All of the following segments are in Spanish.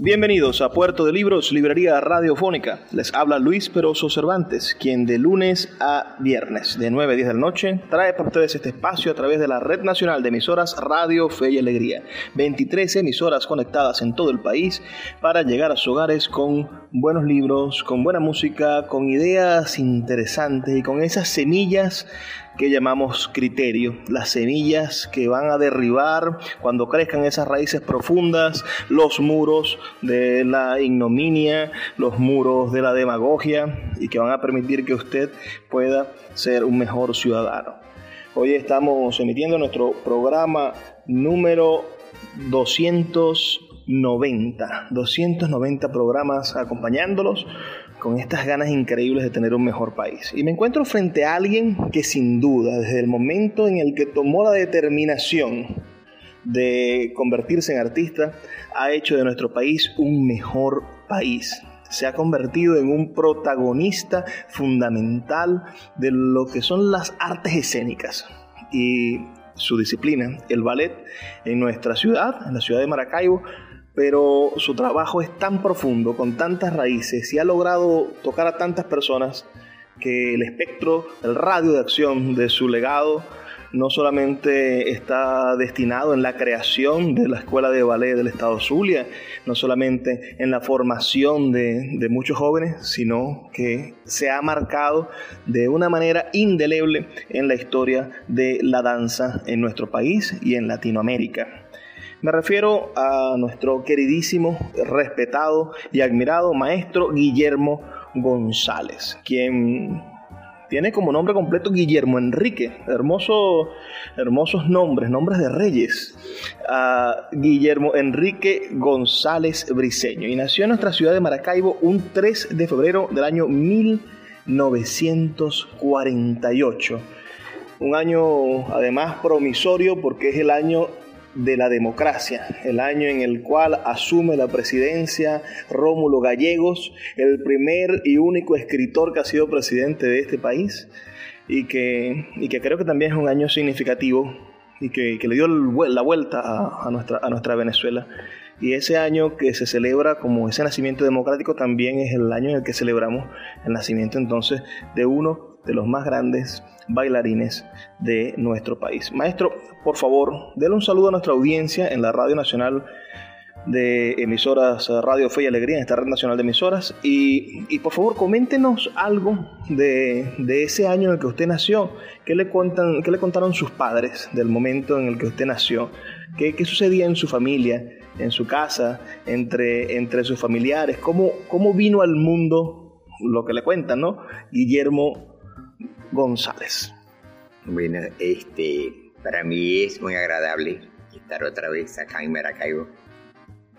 Bienvenidos a Puerto de Libros, Librería Radiofónica. Les habla Luis Peroso Cervantes, quien de lunes a viernes, de 9 a 10 de la noche, trae para ustedes este espacio a través de la Red Nacional de Emisoras Radio Fe y Alegría. 23 emisoras conectadas en todo el país para llegar a sus hogares con buenos libros, con buena música, con ideas interesantes y con esas semillas que llamamos criterio, las semillas que van a derribar cuando crezcan esas raíces profundas, los muros de la ignominia, los muros de la demagogia y que van a permitir que usted pueda ser un mejor ciudadano. Hoy estamos emitiendo nuestro programa número 290, 290 programas acompañándolos con estas ganas increíbles de tener un mejor país. Y me encuentro frente a alguien que sin duda, desde el momento en el que tomó la determinación de convertirse en artista, ha hecho de nuestro país un mejor país. Se ha convertido en un protagonista fundamental de lo que son las artes escénicas. Y su disciplina, el ballet, en nuestra ciudad, en la ciudad de Maracaibo, pero su trabajo es tan profundo, con tantas raíces, y ha logrado tocar a tantas personas que el espectro, el radio de acción de su legado no solamente está destinado en la creación de la Escuela de Ballet del Estado Zulia, no solamente en la formación de, muchos jóvenes, sino que se ha marcado de una manera indeleble en la historia de la danza en nuestro país y en Latinoamérica. Me refiero a nuestro queridísimo, respetado y admirado maestro Guillermo González, quien tiene como nombre completo Guillermo Enrique. Hermoso, hermosos nombres, nombres de reyes. Guillermo Enrique González Briseño. Y nació en nuestra ciudad de Maracaibo un 3 de febrero del año 1948. Un año además promisorio porque es el año de la democracia, el año en el cual asume la presidencia Rómulo Gallegos, el primer y único escritor que ha sido presidente de este país y que, y que creo que también es un año significativo y que, le dio la vuelta a, nuestra, a nuestra Venezuela. Y ese año que se celebra como ese nacimiento democrático también es el año en el que celebramos el nacimiento entonces de uno de los más grandes bailarines de nuestro país. Maestro, por favor, déle un saludo a nuestra audiencia en la Radio Nacional de emisoras Radio Fe y Alegría, en esta red nacional de emisoras. Y, por favor, coméntenos algo de, ese año en el que usted nació. ¿Qué le, ¿Qué le contaron sus padres del momento en el que usted nació? ¿Qué, qué sucedía en su familia, en su casa, entre, entre sus familiares? ¿Cómo, ¿Cómo vino al mundo lo que le cuentan, ¿no? Guillermo González. Bueno, este, para mí es muy agradable estar otra vez acá en Maracaibo,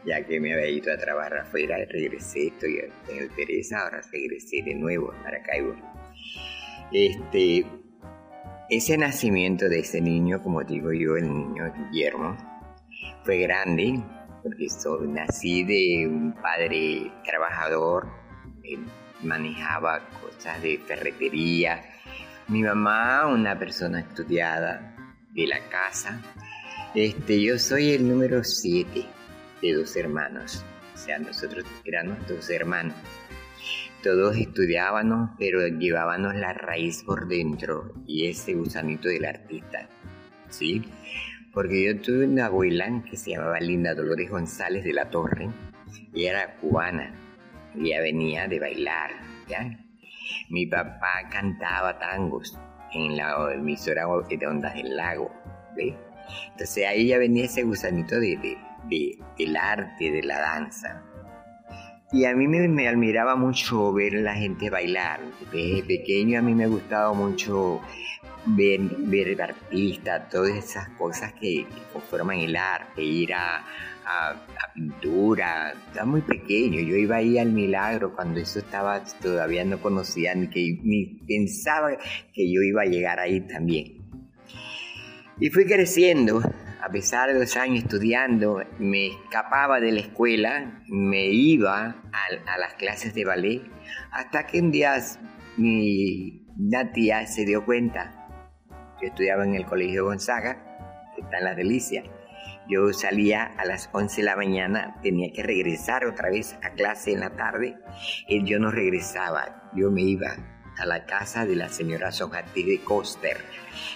ya que me había ido a trabajar afuera, regresé, estoy en Teresa, ahora regresé de nuevo a Maracaibo. Este, ese nacimiento de ese niño, como digo yo, el niño Guillermo, fue grande, porque nací de un padre trabajador, manejaba cosas de ferretería, mi mamá, una persona estudiada de la casa. Este, yo soy el número siete de dos hermanos. O sea, nosotros éramos dos hermanos. Todos estudiábamos, pero llevábamos la raíz por dentro y ese gusanito del artista. ¿Sí? Porque yo tuve una abuela que se llamaba Linda Dolores González de la Torre Ella era cubana. Ella venía de bailar, ¿ya? Mi papá cantaba tangos en la emisora de Ondas del Lago, ¿ve? Entonces ahí ya venía ese gusanito de, de, del arte, de la danza. Y a mí me, admiraba mucho ver a la gente bailar. Desde pequeño a mí me gustaba mucho ver, ver artistas, todas esas cosas que, conforman el arte, ir a, a, pintura. Estaba muy pequeño, yo iba ahí al milagro cuando eso estaba, todavía no conocía ni, que, ni pensaba que yo iba a llegar ahí también. Y fui creciendo, a pesar de los años estudiando, me escapaba de la escuela, me iba a, las clases de ballet, hasta que un día mi tía se dio cuenta. Yo estudiaba en el Colegio Gonzaga, que está en Las Delicias. Yo salía a las 11 de la mañana, tenía que regresar otra vez a clase en la tarde, y yo no regresaba, yo me iba a la casa de la señora Sojati de Coster.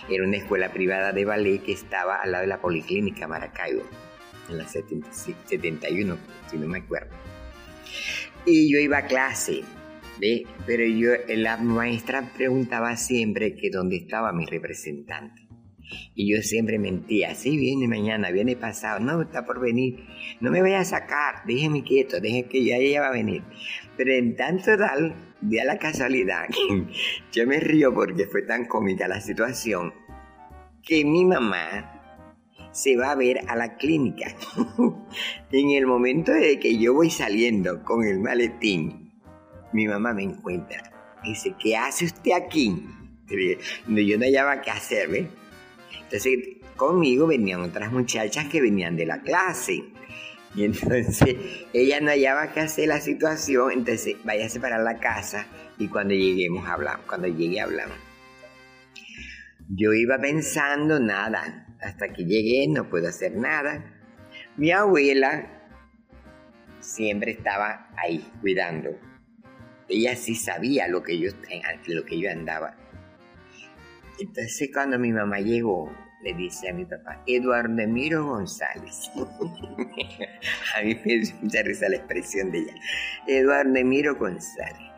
Era una escuela privada de ballet que estaba al lado de la Policlínica Maracaibo, en la 71, si no me acuerdo. Y yo iba a clase, ¿ve? pero yo, la maestra preguntaba siempre que dónde estaba mi representante. Y yo siempre mentía, sí, viene mañana, viene pasado, no, está por venir, no me voy a sacar, déjeme quieto, déjeme que ya ella va a venir. Pero en tanto tal, de la casualidad, yo me río porque fue tan cómica la situación, que mi mamá se va a ver a la clínica. en el momento de que yo voy saliendo con el maletín, mi mamá me encuentra. Dice, ¿qué hace usted aquí? Yo no hallaba qué hacer, ¿ves? Entonces, conmigo venían otras muchachas que venían de la clase. Y entonces ella no hallaba qué hacer la situación, entonces váyase para la casa y cuando lleguemos hablamos, cuando llegue hablamos. Yo iba pensando nada, hasta que llegué no puedo hacer nada. Mi abuela siempre estaba ahí cuidando. Ella sí sabía lo que yo, lo que yo andaba. Entonces cuando mi mamá llegó, le dice a mi papá, Eduardo Emiro González. a mí me dio risa la expresión de ella. Eduardo Emiro González.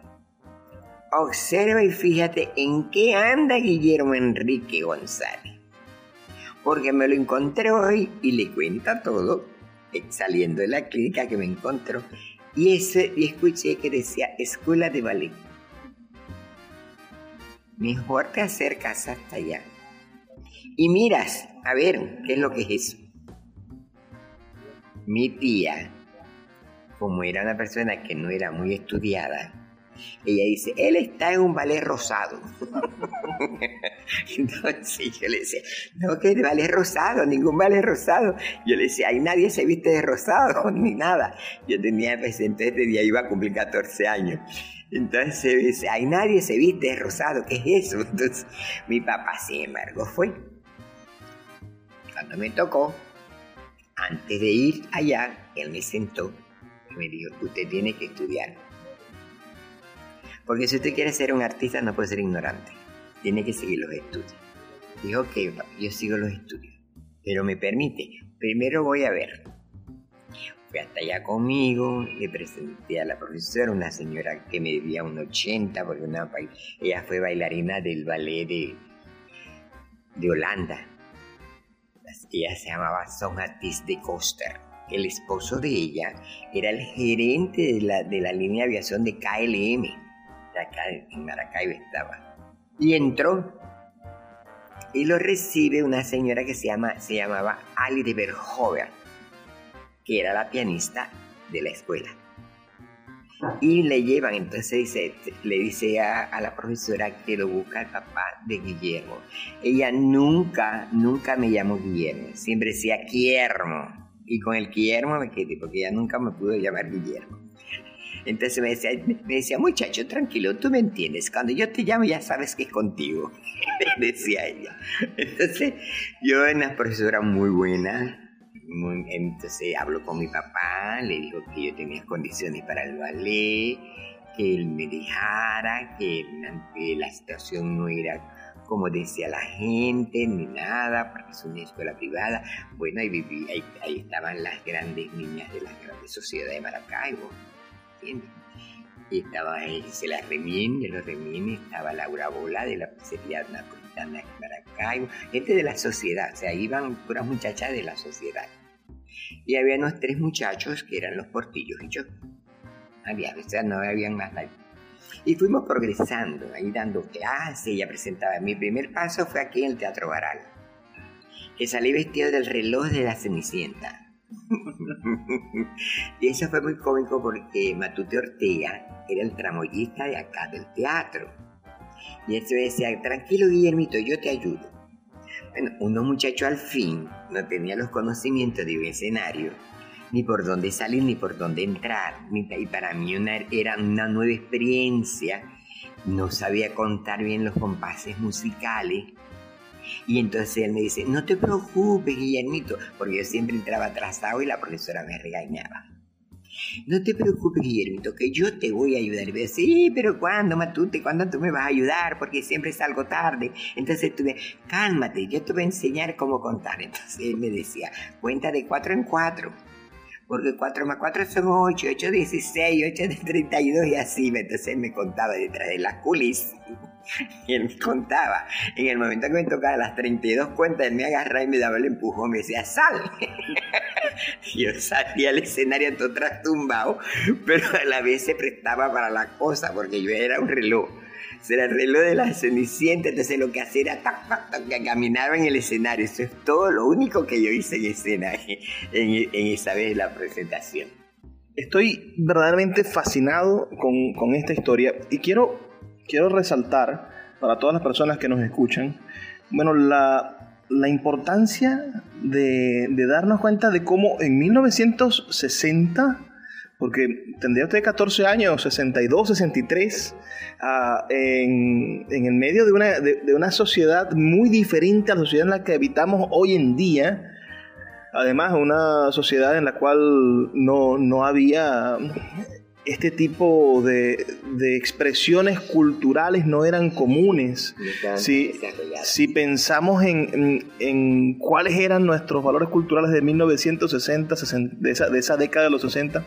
Observa y fíjate en qué anda Guillermo Enrique González. Porque me lo encontré hoy y le cuenta todo, saliendo de la clínica que me encontró. Y, ese, y escuché que decía escuela de ballet. Mejor te acercas hasta allá y miras a ver qué es lo que es eso. Mi tía, como era una persona que no era muy estudiada, ella dice, él está en un ballet rosado. Entonces yo le decía, no, que de ballet rosado, ningún ballet rosado. Yo le decía, ay, nadie se viste de rosado, ni nada. Yo tenía, pues entonces este día iba a cumplir 14 años. Entonces dice, ay, nadie se viste de rosado, ¿qué es eso? Entonces mi papá, sin embargo, fue. Cuando me tocó, antes de ir allá, él me sentó y me dijo, usted tiene que estudiar. Porque si usted quiere ser un artista no puede ser ignorante, tiene que seguir los estudios. Dijo que yo sigo los estudios, pero me permite, primero voy a ver. Fui hasta allá conmigo, le presenté a la profesora, una señora que me debía un 80, porque una, ella fue bailarina del ballet de, de Holanda ella se llamaba Sonatis de Coster. El esposo de ella era el gerente de la, de la línea de aviación de KLM. Acá en Maracaibo estaba. Y entró y lo recibe una señora que se, llama, se llamaba Ali de Verhoeven, que era la pianista de la escuela y le llevan, entonces le dice a, la profesora que lo busca el papá de Guillermo. Ella nunca, nunca me llamó Guillermo, siempre decía Guillermo. Y con el Guillermo me quedé, porque ella nunca me pudo llamar Guillermo. Entonces me decía, me decía, muchacho, tranquilo, tú me entiendes. Cuando yo te llamo ya sabes que es contigo, decía ella. Entonces yo era una profesora muy buena, entonces habló con mi papá, le dijo que yo tenía condiciones para el ballet, que él me dejara, que, la situación no era como decía la gente, ni nada, porque es una escuela privada. Bueno, ahí, viví, ahí, estaban las grandes niñas de la grande sociedad de Maracaibo, ¿entiendes? Y estaba la Remín, de los Remín, estaba Laura Bola de la pizzería napolitana de Maracaibo, gente de la sociedad, o sea, iban puras muchachas de la sociedad. Y había unos tres muchachos que eran los portillos y yo. Había, o sea, no había más nadie. Y fuimos progresando, ahí dando clases, ya presentaba. Mi primer paso fue aquí en el Teatro Baral, que salí vestido del reloj de la Cenicienta. y eso fue muy cómico porque Matute Ortega era el tramoyista de acá del teatro. Y él se decía, tranquilo Guillermito, yo te ayudo. Bueno, uno muchacho al fin no tenía los conocimientos de un escenario, ni por dónde salir, ni por dónde entrar. Y para mí era una nueva experiencia. No sabía contar bien los compases musicales. Y entonces él me dice, no te preocupes, Guillermito, porque yo siempre entraba atrasado y la profesora me regañaba. No te preocupes, Guillermito, que yo te voy a ayudar. Y sí, pero ¿cuándo, Matute? ¿Cuándo tú me vas a ayudar? Porque siempre salgo tarde. Entonces tuve, cálmate, yo te voy a enseñar cómo contar. Entonces él me decía, cuenta de cuatro en cuatro. Porque 4 más 4 son 8, 8 16, 8 de 32 y así. Entonces él me contaba detrás de las culis. Y él me contaba. En el momento que me tocaba las 32 cuentas, él me agarraba y me daba el empujón. Me decía, sal. Yo salía al escenario todo trastumbado, pero a la vez se prestaba para la cosa porque yo era un reloj. Era el reloj de la cenicienta, entonces lo que hacía era que caminaba en el escenario. Eso es todo lo único que yo hice en escena en, esa vez la presentación. Estoy verdaderamente fascinado con, esta historia y quiero, resaltar para todas las personas que nos escuchan, bueno, la, la importancia de, de, darnos cuenta de cómo en 1960, porque tendría usted 14 años, 62, 63, uh, en, en, el medio de una, de, de una sociedad muy diferente a la sociedad en la que habitamos hoy en día, además una sociedad en la cual no, no había este tipo de, de, expresiones culturales no eran comunes. Si, si pensamos en, en, cuáles eran nuestros valores culturales de 1960, de, esa, de esa década de los 60,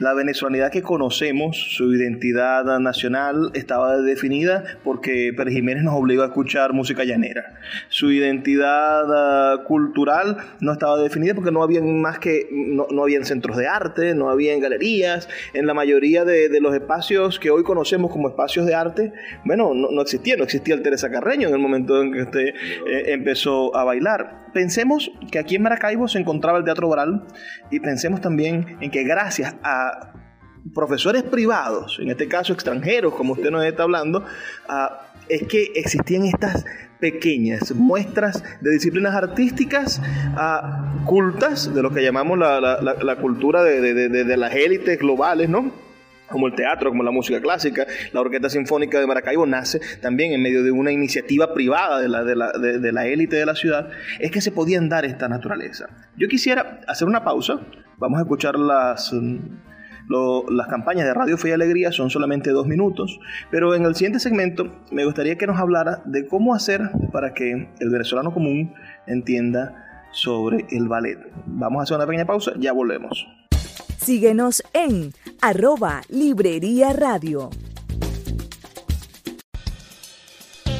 la venezolanidad que conocemos, su identidad nacional, estaba definida porque Pérez Jiménez nos obligó a escuchar música llanera. Su identidad uh, cultural no estaba definida porque no habían más que, no, no habían centros de arte, no habían galerías. En la mayoría de, de, los espacios que hoy conocemos como espacios de arte, bueno, no, no existía, no existía el Teresa Carreño en el momento en que usted eh, empezó a bailar. Pensemos que aquí en Maracaibo se encontraba el Teatro Oral y pensemos también en que gracias a profesores privados, en este caso extranjeros, como usted nos está hablando, es que existían estas pequeñas muestras de disciplinas artísticas uh, cultas, de lo que llamamos la, la, cultura de, de, de, las élites globales, ¿no? como el teatro, como la música clásica, la Orquesta Sinfónica de Maracaibo nace también en medio de una iniciativa privada de la, de la, de la élite de la ciudad, es que se podían dar esta naturaleza. Yo quisiera hacer una pausa, vamos a escuchar las las campañas de Radio Fe y Alegría son solamente dos minutos, pero en el siguiente segmento me gustaría que nos hablara de cómo hacer para que el venezolano común entienda sobre el ballet. Vamos a hacer una pequeña pausa, ya volvemos. Síguenos en arroba Librería Radio.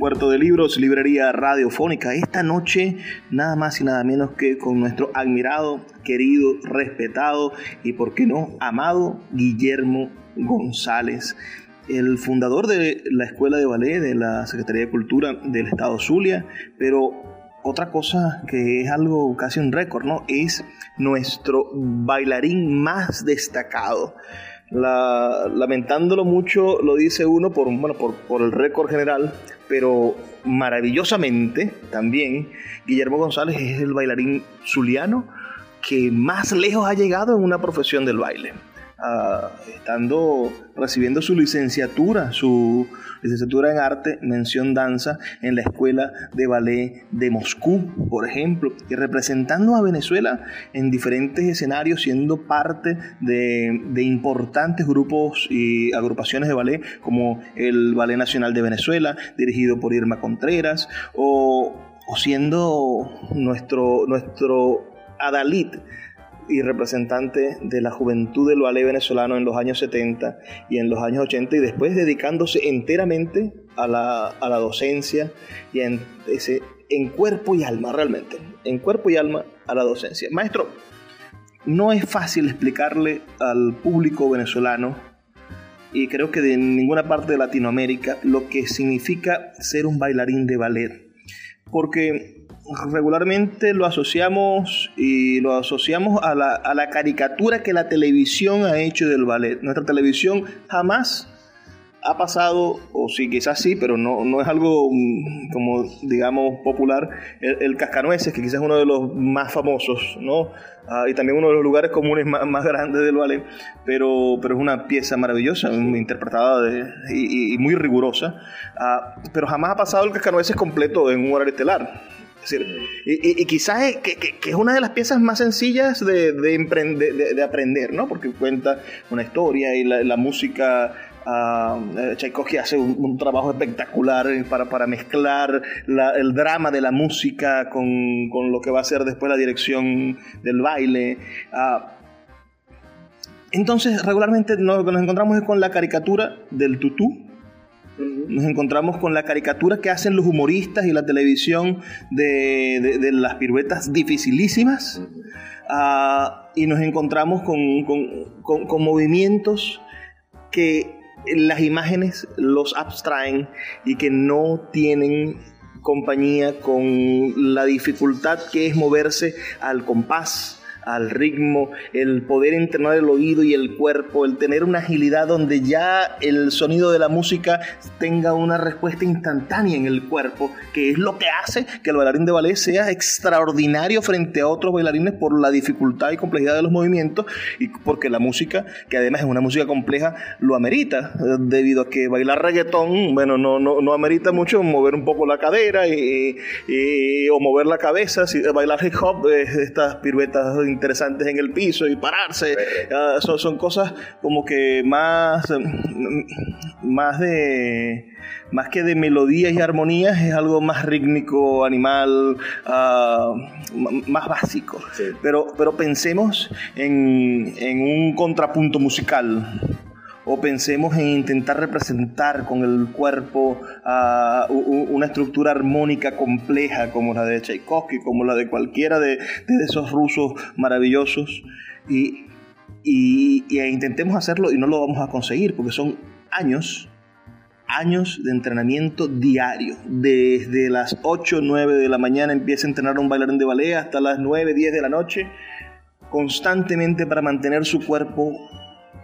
Puerto de Libros, Librería Radiofónica, esta noche nada más y nada menos que con nuestro admirado, querido, respetado y, por qué no, amado Guillermo González el fundador de la Escuela de Ballet de la Secretaría de Cultura del Estado Zulia, pero otra cosa que es algo casi un récord, ¿no? Es nuestro bailarín más destacado. Lamentándolo mucho, lo dice uno por, bueno, por, por el récord general, pero maravillosamente también Guillermo González es el bailarín zuliano que más lejos ha llegado en una profesión del baile estando recibiendo su licenciatura, su licenciatura en arte, mención danza, en la Escuela de Ballet de Moscú, por ejemplo, y representando a Venezuela en diferentes escenarios, siendo parte de, de importantes grupos y agrupaciones de ballet, como el Ballet Nacional de Venezuela, dirigido por Irma Contreras, o, o siendo nuestro, nuestro Adalid y representante de la juventud del ballet venezolano en los años 70 y en los años 80 y después dedicándose enteramente a la, a la docencia y en, ese, en cuerpo y alma realmente, en cuerpo y alma a la docencia. Maestro, no es fácil explicarle al público venezolano y creo que de ninguna parte de Latinoamérica lo que significa ser un bailarín de ballet. Porque regularmente lo asociamos y lo asociamos a la, a la, caricatura que la televisión ha hecho del ballet. Nuestra televisión jamás ha pasado, o sí, quizás sí, pero no, no es algo mm, como, digamos, popular, el, Cascanueces, que quizás es uno de los más famosos, ¿no? Ah, y también uno de los lugares comunes más, grandes del ballet, pero, pero es una pieza maravillosa, interpretada y, muy rigurosa, ah, pero jamás ha pasado el Cascanueces completo en un horario estelar y, quizás es, que, es una de las piezas más sencillas de, de, aprender, ¿no? Porque cuenta una historia y la, música Uh, Tchaikovsky hace un, trabajo espectacular para, mezclar el drama de la música con, con, lo que va a ser después la dirección del baile. Ah, entonces, regularmente lo que nos encontramos es con la caricatura del tutú, nos encontramos con la caricatura que hacen los humoristas y la televisión de, las piruetas dificilísimas. Ah, y nos encontramos con, movimientos que las imágenes los abstraen y que no tienen compañía con la dificultad que es moverse al compás al ritmo, el poder entrenar el oído y el cuerpo, el tener una agilidad donde ya el sonido de la música tenga una respuesta instantánea en el cuerpo, que es lo que hace que el bailarín de ballet sea extraordinario frente a otros bailarines por la dificultad y complejidad de los movimientos y porque la música, que además es una música compleja, lo amerita, debido a que bailar reggaetón, bueno, no, no, no amerita mucho mover un poco la cadera y, o mover la cabeza, bailar hip hop, estas piruetas interesantes en el piso y pararse. Ah, son, son, cosas como que más, más de más que de melodías y armonías, es algo más rítmico, animal, ah, más básico. Pero, pero pensemos en, en un contrapunto musical o pensemos en intentar representar con el cuerpo una estructura armónica compleja como la de Tchaikovsky, como la de cualquiera de, esos rusos maravillosos, y, intentemos hacerlo y no lo vamos a conseguir porque son años años de entrenamiento diario. Desde las 8 o 9 de la mañana empieza a entrenar un bailarín de ballet hasta las 9, 10 de la noche, constantemente para mantener su cuerpo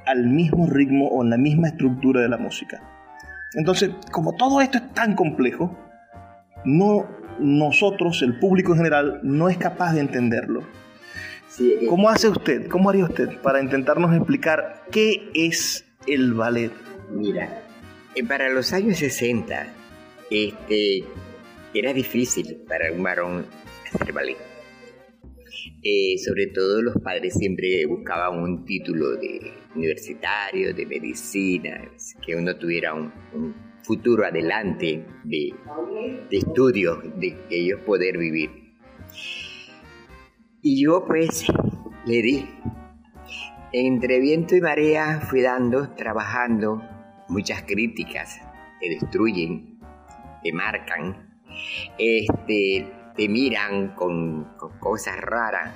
al mismo ritmo o en la misma estructura de la música. Entonces, como todo esto es tan complejo, no nosotros, el público en general, no es capaz de entenderlo. Eh, ¿Cómo hace usted? ¿Cómo haría usted para intentarnos explicar qué es el ballet? Mira, eh, para los años 60, este, era difícil para un varón hacer ballet. Eh, sobre todo los padres siempre buscaban un título de universitario, de medicina, que uno tuviera un, futuro adelante de, de estudios, de ellos poder vivir. Y yo pues le di. Entre viento y marea fui dando, trabajando, muchas críticas te destruyen, te marcan, este, te miran con, con cosas raras.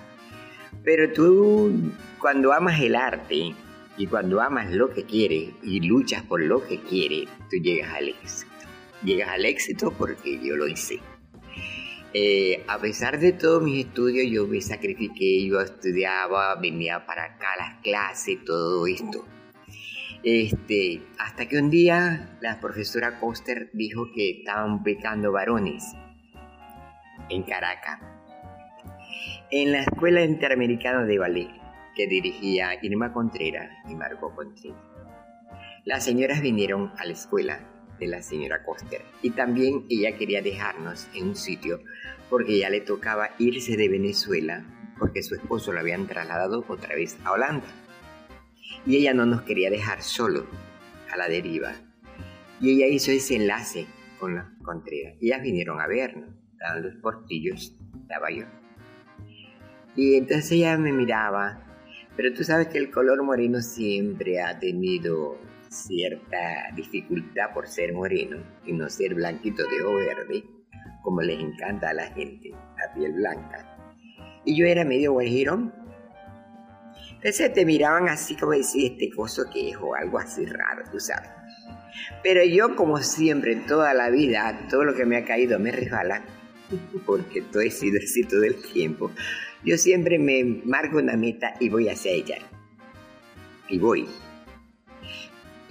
Pero tú cuando amas el arte y cuando amas lo que quieres y luchas por lo que quieres, tú llegas al éxito. Llegas al éxito porque yo lo hice. Eh, a pesar de todos mis estudios, yo me sacrifiqué, yo estudiaba, venía para acá las clases, todo esto. Este, hasta que un día la profesora Coster dijo que estaban becando varones en Caracas, en la Escuela Interamericana de Ballet, que dirigía Irma Contreras y Margot Contreras. Las señoras vinieron a la escuela de la señora Coster. Y también ella quería dejarnos en un sitio porque ya le tocaba irse de Venezuela porque su esposo lo habían trasladado otra vez a Holanda. Y ella no nos quería dejar solo a la deriva. Y ella hizo ese enlace con la Contreras. Ellas vinieron a vernos, estaban los portillos, estaba yo. Y entonces ella me miraba, pero tú sabes que el color moreno siempre ha tenido cierta dificultad por ser moreno y no ser blanquito de ojo verde, como les encanta a la gente, la piel blanca. Y yo era medio guajirón. Entonces te miraban así como decir este coso que es o algo así raro, tú sabes. Pero yo como siempre, toda la vida, todo lo que me ha caído me resbala, porque todo he sido así todo el tiempo. Yo siempre me marco una meta y voy hacia ella. Y voy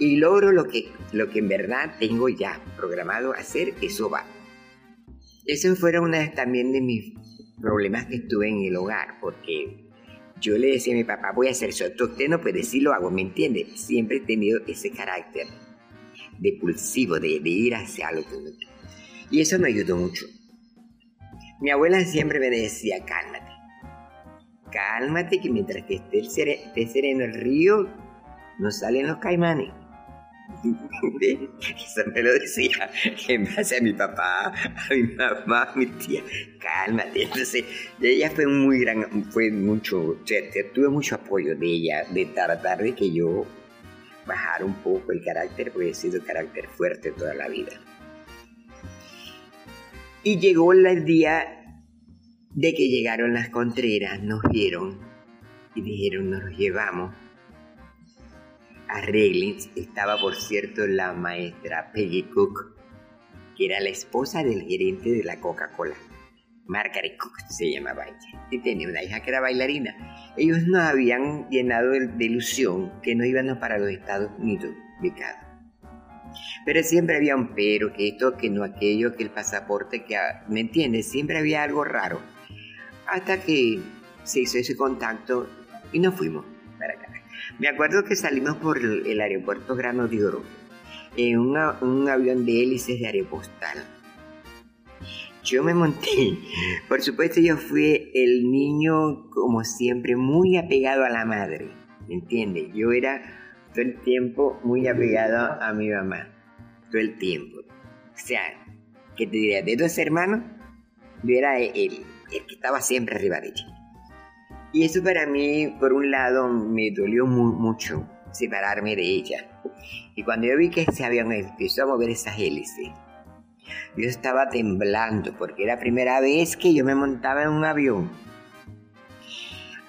y logro lo que, lo que en verdad tengo ya programado hacer, eso va. Eso fueron una también de mis problemas que estuve en el hogar, porque yo le decía a mi papá, voy a hacer eso, usted no puede decir, lo hago, ¿me entiende? Siempre he tenido ese carácter de pulsivo, de, ir hacia uno Y eso me ayudó mucho. Mi abuela siempre me decía, cálmate, cálmate, que mientras que esté, sereno el río, no salen los caimanes. Eso me lo decía en base a mi papá, a mi mamá, a mi tía. Cálmate. Entonces, ella fue muy gran, fue mucho, tuve mucho apoyo de ella, de tratar de que yo bajara un poco el carácter, porque he sido carácter fuerte toda la vida. Y llegó el día de que llegaron las contreras, nos vieron y dijeron, nos los llevamos arreglen, estaba por cierto la maestra Peggy Cook, que era la esposa del gerente de la Coca-Cola. Margaret Cook se llamaba ella, y tenía una hija que era bailarina. Ellos nos habían llenado de ilusión que no íbamos para los Estados Unidos. Pero siempre había un pero, que esto, que no aquello, que el pasaporte, que, ah, ¿me entiendes? Siempre había algo raro. Hasta que se hizo ese contacto y nos fuimos para acá. Me acuerdo que salimos por el aeropuerto Grano de Oro en un avión de hélices de Aeropostal. Yo me monté. Por supuesto, yo fui el niño, como siempre, muy apegado a la madre. ¿Me entiendes? Yo era todo el tiempo muy apegado a mi mamá. Todo el tiempo. O sea, ¿qué te diría? De dos hermanos, yo era el, el que estaba siempre arriba de ella. Y eso para mí, por un lado, me dolió mucho separarme de ella. Y cuando yo vi que ese avión empezó a mover esas hélices, yo estaba temblando porque era la primera vez que yo me montaba en un avión.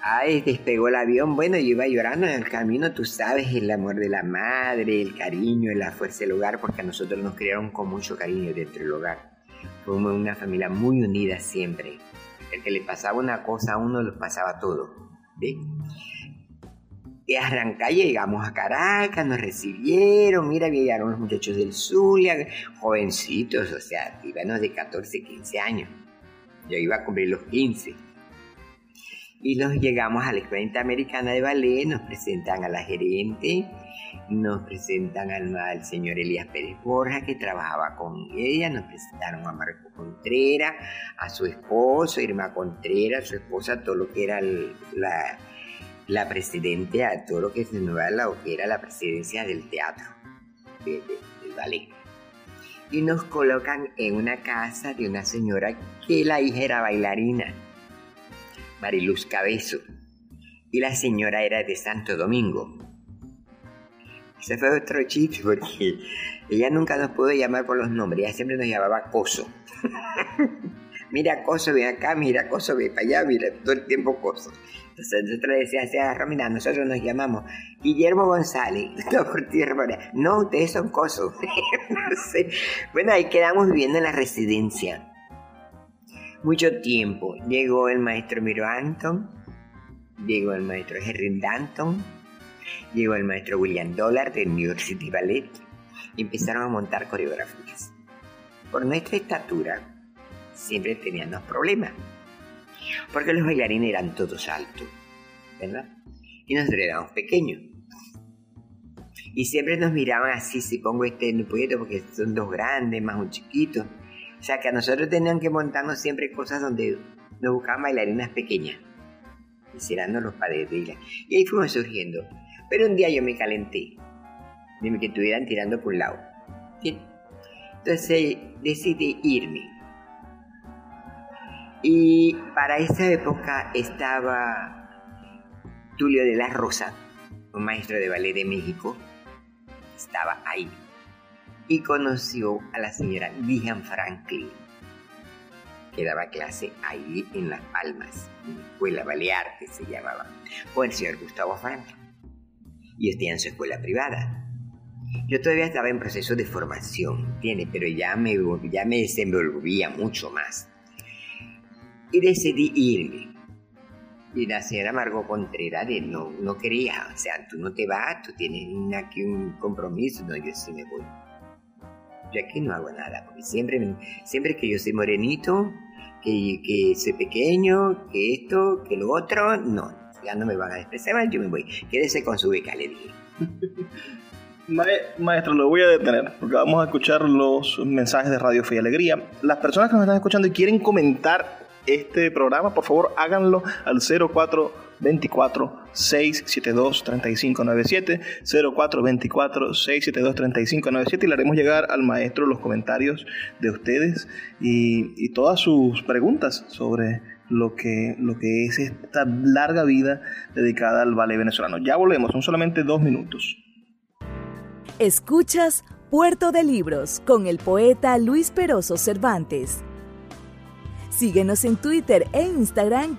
Ay, despegó el avión, bueno, yo iba llorando en el camino, tú sabes, el amor de la madre, el cariño, la fuerza del hogar, porque a nosotros nos criaron con mucho cariño dentro del hogar. Fuimos una familia muy unida siempre. El que le pasaba una cosa a uno, le pasaba todo. ¿sí? Y arranca, llegamos a Caracas, nos recibieron, mira, llegaron los muchachos del Zulia, jovencitos, o sea, íbamos de 14, 15 años. Yo iba a cumplir los 15. Y nos llegamos a la Escuela Interamericana de Ballet, nos presentan a la gerente, nos presentan al, señor Elías Pérez Borja, que trabajaba con ella, nos presentaron a Marco Contreras, a su esposo, Irma Contreras, su esposa, todo lo que era la, la presidenta, todo lo que se lo que era la presidencia del teatro, del ballet. Y nos colocan en una casa de una señora que la hija era bailarina. Mariluz Cabezo. Y la señora era de Santo Domingo. Ese fue otro chiste porque ella nunca nos pudo llamar por los nombres, ella siempre nos llamaba Coso. mira Coso, ven acá, mira Coso, ven para allá, mira todo el tiempo Coso. Entonces nosotros decíamos, Romina, nosotros nos llamamos Guillermo González. No, por tierra, no, ustedes son Coso. Bueno, ahí quedamos viviendo en la residencia. Mucho tiempo. Llegó el maestro Miro Anton, llegó el maestro Henry Danton, llegó el maestro William Dollar del New York City Ballet y empezaron a montar coreografías. Por nuestra estatura, siempre teníamos problemas, porque los bailarines eran todos altos, ¿verdad? Y nosotros éramos pequeños. Y siempre nos miraban así, si pongo este en el puesto porque son dos grandes, más un chiquito. O sea que a nosotros tenían que montarnos siempre cosas donde nos buscaban bailarinas pequeñas, hicieran los padres Y ahí fuimos surgiendo. Pero un día yo me calenté, de que estuvieran tirando por un lado. Entonces decidí irme. Y para esa época estaba Tulio de la Rosa, un maestro de ballet de México, estaba ahí. Y conoció a la señora Vivian Franklin, que daba clase ahí en Las Palmas, en la escuela Balearte se llamaba, o el señor Gustavo Franklin y estoy en su escuela privada. Yo todavía estaba en proceso de formación, ¿tiene? Pero ya me, ya me desenvolvía mucho más. Y decidí irme. Y la señora Margot Contreras no, no quería, o sea, tú no te vas, tú tienes aquí un compromiso, no, yo sí me voy. Yo aquí no hago nada, porque siempre, siempre que yo soy morenito, que, que soy pequeño, que esto, que lo otro, no, ya no me van a despreciar, yo me voy. Quédese con su beca, le dije. Maestro, lo voy a detener porque vamos a escuchar los mensajes de Radio Fe y Alegría. Las personas que nos están escuchando y quieren comentar este programa, por favor háganlo al 0424 672 3597 0424 672 3597 y le haremos llegar al maestro los comentarios de ustedes y, y todas sus preguntas sobre lo que, lo que es esta larga vida dedicada al ballet venezolano. Ya volvemos, son solamente dos minutos. Escuchas Puerto de Libros con el poeta Luis Peroso Cervantes. Síguenos en Twitter e Instagram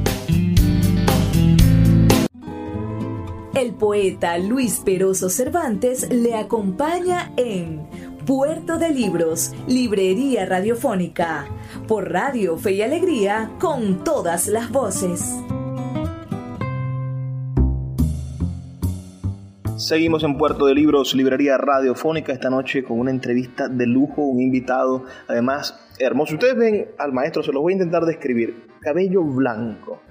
El poeta Luis Peroso Cervantes le acompaña en Puerto de Libros, Librería Radiofónica, por Radio Fe y Alegría, con todas las voces. Seguimos en Puerto de Libros, Librería Radiofónica, esta noche con una entrevista de lujo, un invitado, además hermoso. Ustedes ven al maestro, se lo voy a intentar describir. Cabello blanco,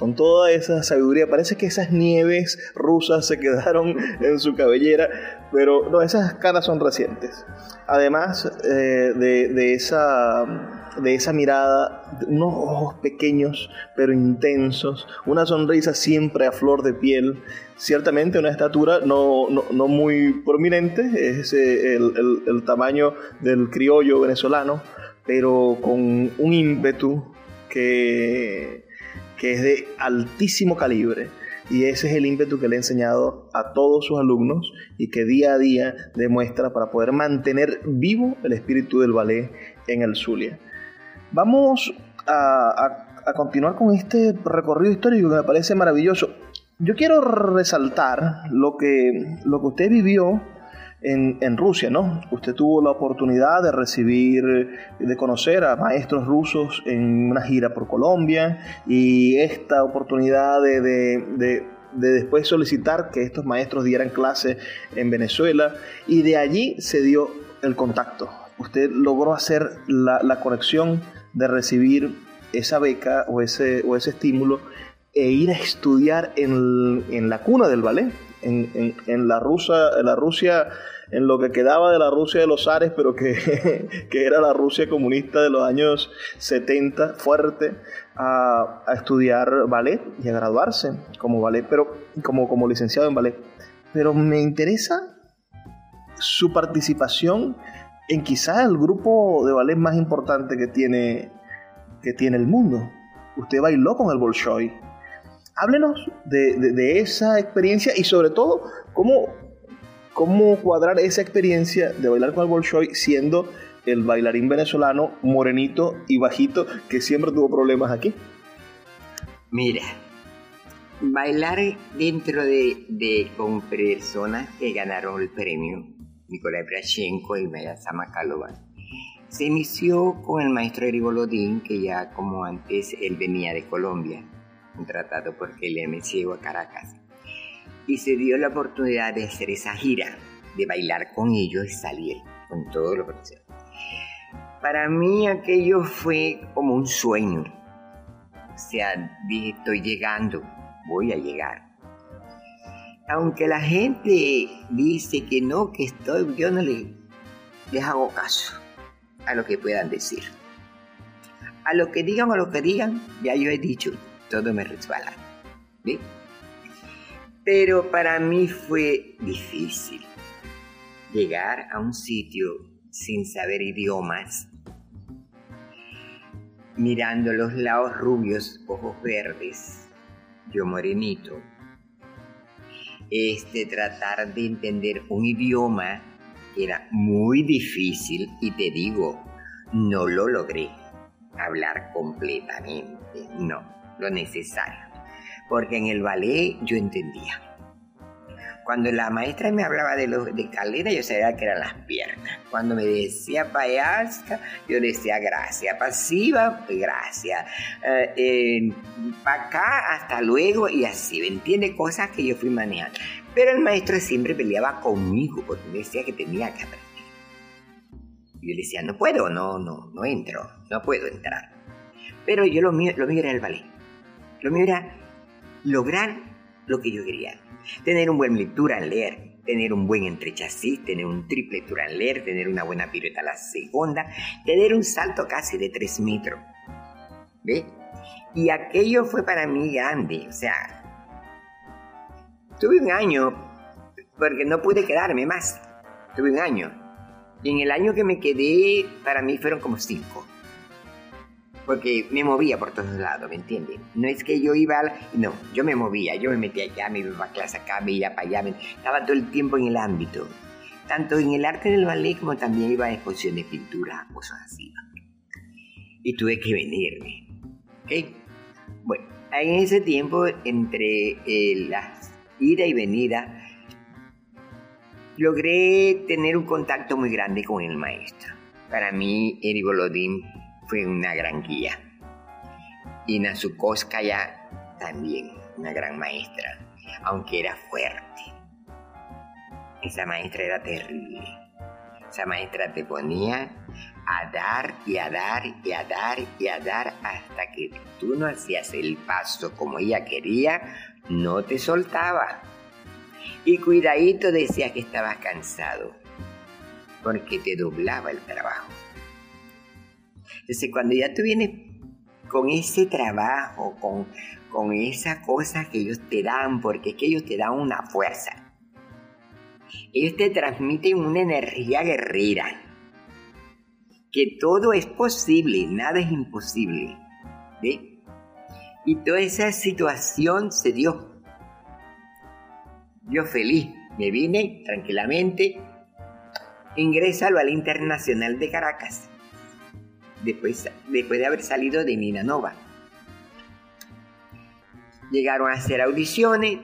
con toda esa sabiduría. Parece que esas nieves rusas se quedaron en su cabellera, pero no, esas caras son recientes. Además eh, de, esa, de esa mirada, unos ojos pequeños pero intensos, una sonrisa siempre a flor de piel, ciertamente una estatura no, muy prominente, es eh, el, el tamaño del criollo venezolano, pero con un ímpetu que que es de altísimo calibre. Y ese es el ímpetu que le he enseñado a todos sus alumnos y que día a día demuestra para poder mantener vivo el espíritu del ballet en el Zulia. Vamos a, continuar con este recorrido histórico que me parece maravilloso. Yo quiero resaltar lo que, lo que usted vivió en, Rusia, ¿no? Usted tuvo la oportunidad de recibir, de conocer a maestros rusos en una gira por Colombia y esta oportunidad de, de, después solicitar que estos maestros dieran clase en Venezuela y de allí se dio el contacto. Usted logró hacer la, conexión de recibir esa beca o ese, o ese estímulo e ir a estudiar en, en la cuna del ballet, en, en, la, Rusa, en la Rusia, en lo que quedaba de la Rusia de los Ares, pero que, que era la Rusia comunista de los años 70, fuerte, a, a, estudiar ballet y a graduarse como ballet, pero como, como licenciado en ballet. Pero me interesa su participación en quizás el grupo de ballet más importante que tiene, que tiene el mundo. Usted bailó con el Bolshoi háblenos de, esa experiencia y sobre todo cómo, cómo cuadrar esa experiencia de bailar con el Bolshoi siendo el bailarín venezolano morenito y bajito que siempre tuvo problemas aquí. Mira, bailar dentro de, de con personas que ganaron el premio, Nicolai Brashenko y Maya Samakalova, se inició con el maestro Eric Bolodín, que ya como antes él venía de Colombia contratado por el Ciego a Caracas. Y se dio la oportunidad de hacer esa gira, de bailar con ellos y salir con todo lo profesional. Para mí aquello fue como un sueño. O sea, dije, estoy llegando, voy a llegar. Aunque la gente dice que no, que estoy, yo no le, les hago caso a lo que puedan decir. A lo que digan o lo que digan, ya yo he dicho, todo me resbala. Pero para mí fue difícil llegar a un sitio sin saber idiomas, mirando los lados rubios, ojos verdes, yo morenito, este tratar de entender un idioma era muy difícil y te digo, no lo logré hablar completamente, no lo necesario. Porque en el ballet yo entendía. Cuando la maestra me hablaba de, los, de calera, yo sabía que eran las piernas. Cuando me decía payasca, yo decía gracias. Pasiva, gracias. Eh, para acá, hasta luego, y así, ¿me entiende? Cosas que yo fui manejando. Pero el maestro siempre peleaba conmigo porque me decía que tenía que aprender. Yo le decía, no puedo, no, no, no entro, no puedo entrar. Pero yo lo lo mío era el ballet. Lo mío era lograr lo que yo quería. Tener un buen lectura al leer, tener un buen entrechasis, tener un triple leer, tener una buena pirueta a la segunda, tener un salto casi de 3 metros. ¿Ve? Y aquello fue para mí grande. O sea, tuve un año, porque no pude quedarme más. Tuve un año. Y en el año que me quedé, para mí fueron como cinco porque me movía por todos lados, ¿me entienden? No es que yo iba, al... no, yo me movía, yo me metía allá, me iba a clase acá, me iba para allá, estaba todo el tiempo en el ámbito, tanto en el arte del ballet como también iba a exposiciones de pintura, cosas así. Y tuve que venirme, ¿ok? Bueno, en ese tiempo, entre eh, la ida y venida, logré tener un contacto muy grande con el maestro. Para mí, Eric Golodín fue una gran guía. Y ya también, una gran maestra, aunque era fuerte. Esa maestra era terrible. Esa maestra te ponía a dar y a dar y a dar y a dar hasta que tú no hacías el paso como ella quería, no te soltaba. Y cuidadito decía que estabas cansado, porque te doblaba el trabajo. Entonces, cuando ya tú vienes con ese trabajo, con, con esa cosa que ellos te dan, porque es que ellos te dan una fuerza. Ellos te transmiten una energía guerrera. Que todo es posible, nada es imposible. Y toda esa situación se dio. Yo feliz, me vine tranquilamente, ingreso al Internacional de Caracas después, después de haber salido de Nina Nova. Llegaron a hacer audiciones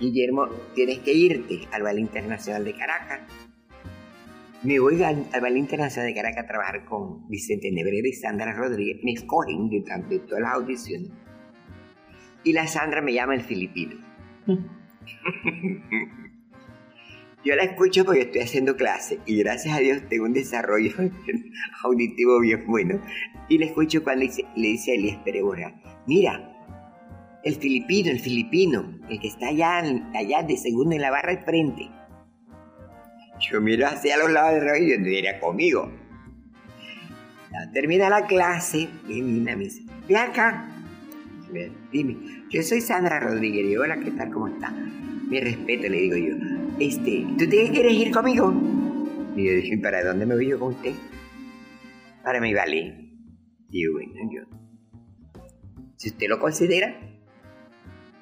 Guillermo, tienes que irte al Ballet Internacional de Caracas. Me voy al, Ballet Internacional de Caracas a trabajar con Vicente Nebrera y Sandra Rodríguez. Me escogen de, de todas las audiciones. Y la Sandra me llama el filipino. Yo la escucho porque estoy haciendo clase y gracias a Dios tengo un desarrollo auditivo bien bueno. Y la escucho cuando le dice, a Elías Perebora, mira, el filipino, el filipino, el que está allá, allá de segundo en la barra al frente. Yo miro hacia los lados del rollo y yo diría conmigo. Termina la clase y me dice, ve acá. Dime, yo soy Sandra Rodríguez. Hola, ¿qué tal? ¿Cómo está? Mi respeto, le digo yo. Este, ¿tú te quieres ir conmigo? Y yo dije, ¿para dónde me voy yo con usted? Para mi ballet. Y yo, bueno, yo. Si usted lo considera,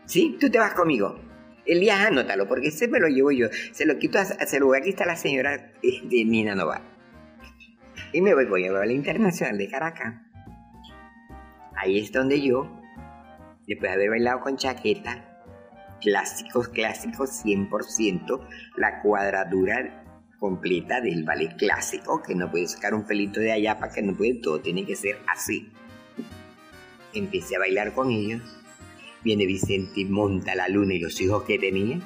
sí, tú te vas conmigo. El día anótalo, porque ese me lo llevo yo. Se lo quito a, ese lugar. Aquí está la señora de Nina Nova. Y me voy, voy a la Internacional de Caracas. Ahí es donde yo, después de haber bailado con chaqueta, clásicos, clásicos 100%, la cuadradura completa del ballet clásico, que no puede sacar un pelito de allá para que no puede, todo tiene que ser así. Empecé a bailar con ellos. Viene Vicente y monta la luna y los hijos que tenía,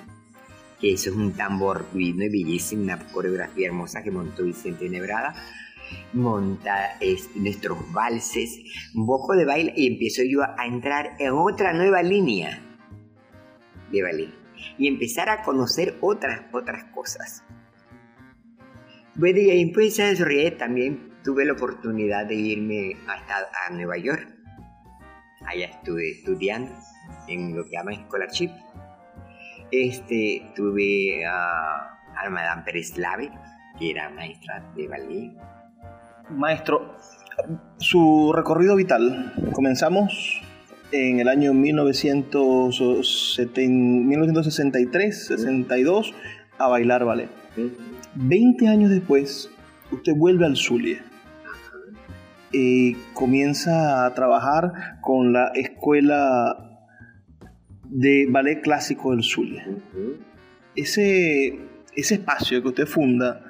que eso es un tambor divino y bellísimo, una coreografía hermosa que montó Vicente Nebrada. Monta nuestros valses, un poco de baile y empiezo yo a entrar en otra nueva línea de ballet y empezar a conocer otras, otras cosas. Bueno, y ahí empecé a desarrollar también tuve la oportunidad de irme a, a Nueva York. Allá estuve estudiando en lo que llaman scholarship. Este, tuve a, a Madame Pérez Lave, que era maestra de ballet. Maestro, su recorrido vital. Comenzamos en el año 1963-62 a bailar ballet. 20 años después, usted vuelve al Zulia. y comienza a trabajar con la escuela de ballet clásico del Zulia. Ese, ese espacio que usted funda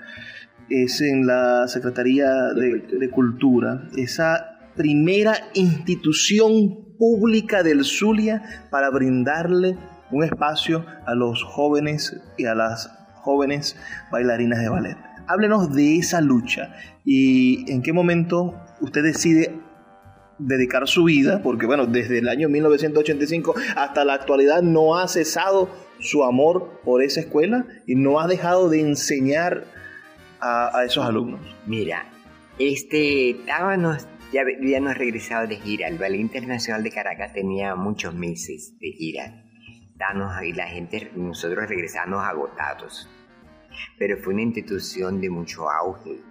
es en la Secretaría de, de Cultura, esa primera institución pública del Zulia para brindarle un espacio a los jóvenes y a las jóvenes bailarinas de ballet. Háblenos de esa lucha y en qué momento usted decide dedicar su vida, porque bueno, desde el año 1985 hasta la actualidad no ha cesado su amor por esa escuela y no ha dejado de enseñar a, a esos alumnos. Mira, este, estábamos ya habíamos regresado de gira. El Ballet Internacional de Caracas tenía muchos meses de gira. Estábamos ahí la gente, nosotros regresamos agotados. Pero fue una institución de mucho auge.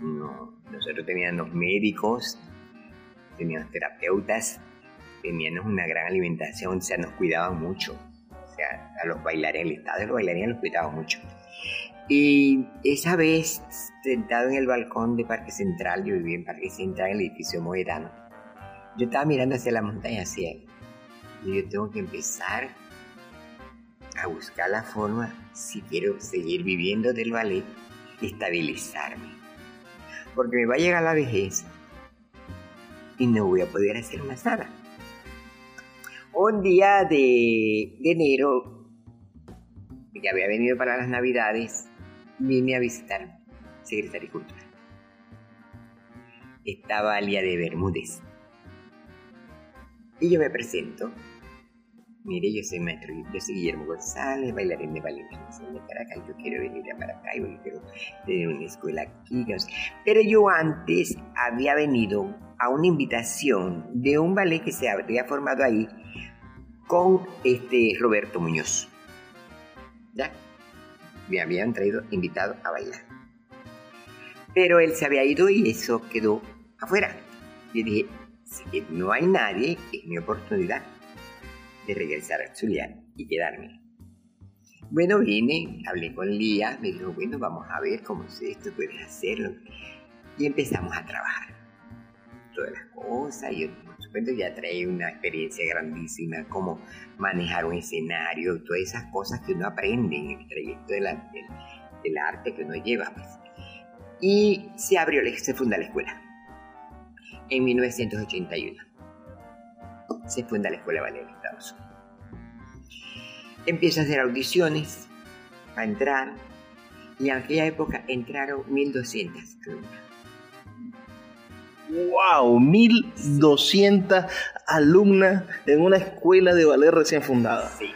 No, nosotros teníamos médicos, teníamos terapeutas, teníamos una gran alimentación, o sea, nos cuidaban mucho. O sea, a los bailarines, el estado de los bailarines los cuidaban mucho. Y esa vez, sentado en el balcón de Parque Central, yo vivía en Parque Central, en el edificio Moedano, yo estaba mirando hacia la montaña, hacia Y yo tengo que empezar a buscar la forma, si quiero seguir viviendo del ballet, estabilizarme. Porque me va a llegar la vejez y no voy a poder hacer más nada. Un día de, de enero, que había venido para las navidades, vine a visitar Secretaría de Cultura. Estaba Alia de Bermúdez. Y yo me presento. Mire, yo soy maestro, yo soy Guillermo González, bailarín de ballet de Caracas. Yo quiero venir a Maracaibo, yo quiero tener una escuela aquí. Pero yo antes había venido a una invitación de un ballet que se había formado ahí con este Roberto Muñoz. ¿Ya? Me habían traído invitado a bailar. Pero él se había ido y eso quedó afuera. Yo dije, si no hay nadie, es mi oportunidad de regresar a Zulia y quedarme. Bueno, vine, hablé con Lía, me dijo, bueno, vamos a ver cómo es esto, puedes hacerlo. Y empezamos a trabajar. Todas las cosas, yo Pues ya trae una experiencia grandísima, como manejar un escenario, todas esas cosas que uno aprende en el trayecto del, arte que uno lleva. Pues. Y se abrió, se funda la escuela en 1981. Se funda la Escuela de Ballet en Estados Unidos. Empieza a hacer audiciones para entrar y en aquella época entraron 1200 ¡Wow! 1200 alumnas en una escuela de ballet recién fundada. Sí.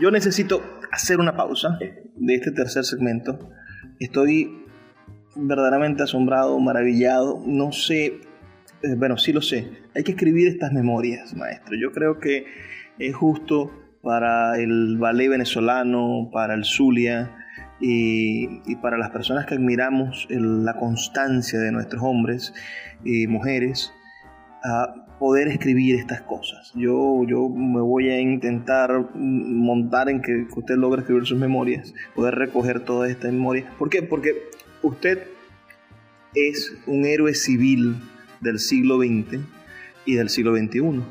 Yo necesito hacer una pausa de este tercer segmento. Estoy verdaderamente asombrado, maravillado. No sé, eh, bueno, sí lo sé. Hay que escribir estas memorias, maestro. Yo creo que es justo para el ballet venezolano, para el Zulia, y, para las personas que admiramos la constancia de nuestros hombres y mujeres, a poder escribir estas cosas. Yo, yo me voy a intentar montar en que usted logre escribir sus memorias, poder recoger toda esta memoria. ¿Por qué? Porque usted es un héroe civil del siglo XX y del siglo XXI.